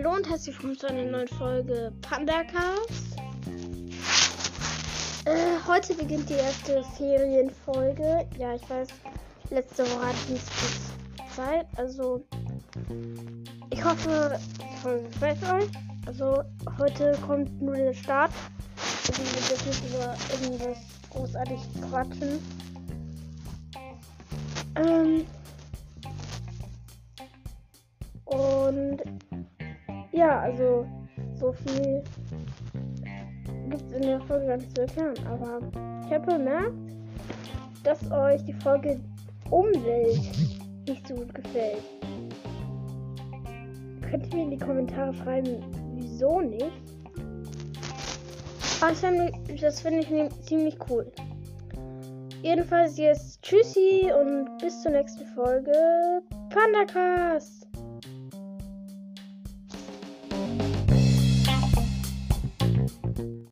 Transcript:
herzlich willkommen zu einer neuen Folge Pandacast. Äh, heute beginnt die erste Ferienfolge. Ja, ich weiß, letzte Woche hatte ich nicht viel Zeit. Also, ich hoffe, die Folge gefällt euch. Also, heute kommt nur der Start. Also, wir jetzt nicht über irgendwas großartig quatschen. Ähm, und ja, also so viel gibt es in der Folge gar nicht zu erklären. Aber ich habe bemerkt, dass euch die Folge Umwelt nicht so gut gefällt. Könnt ihr mir in die Kommentare schreiben, wieso nicht? Aber das finde ich ziemlich cool. Jedenfalls jetzt Tschüssi und bis zur nächsten Folge Pandacast.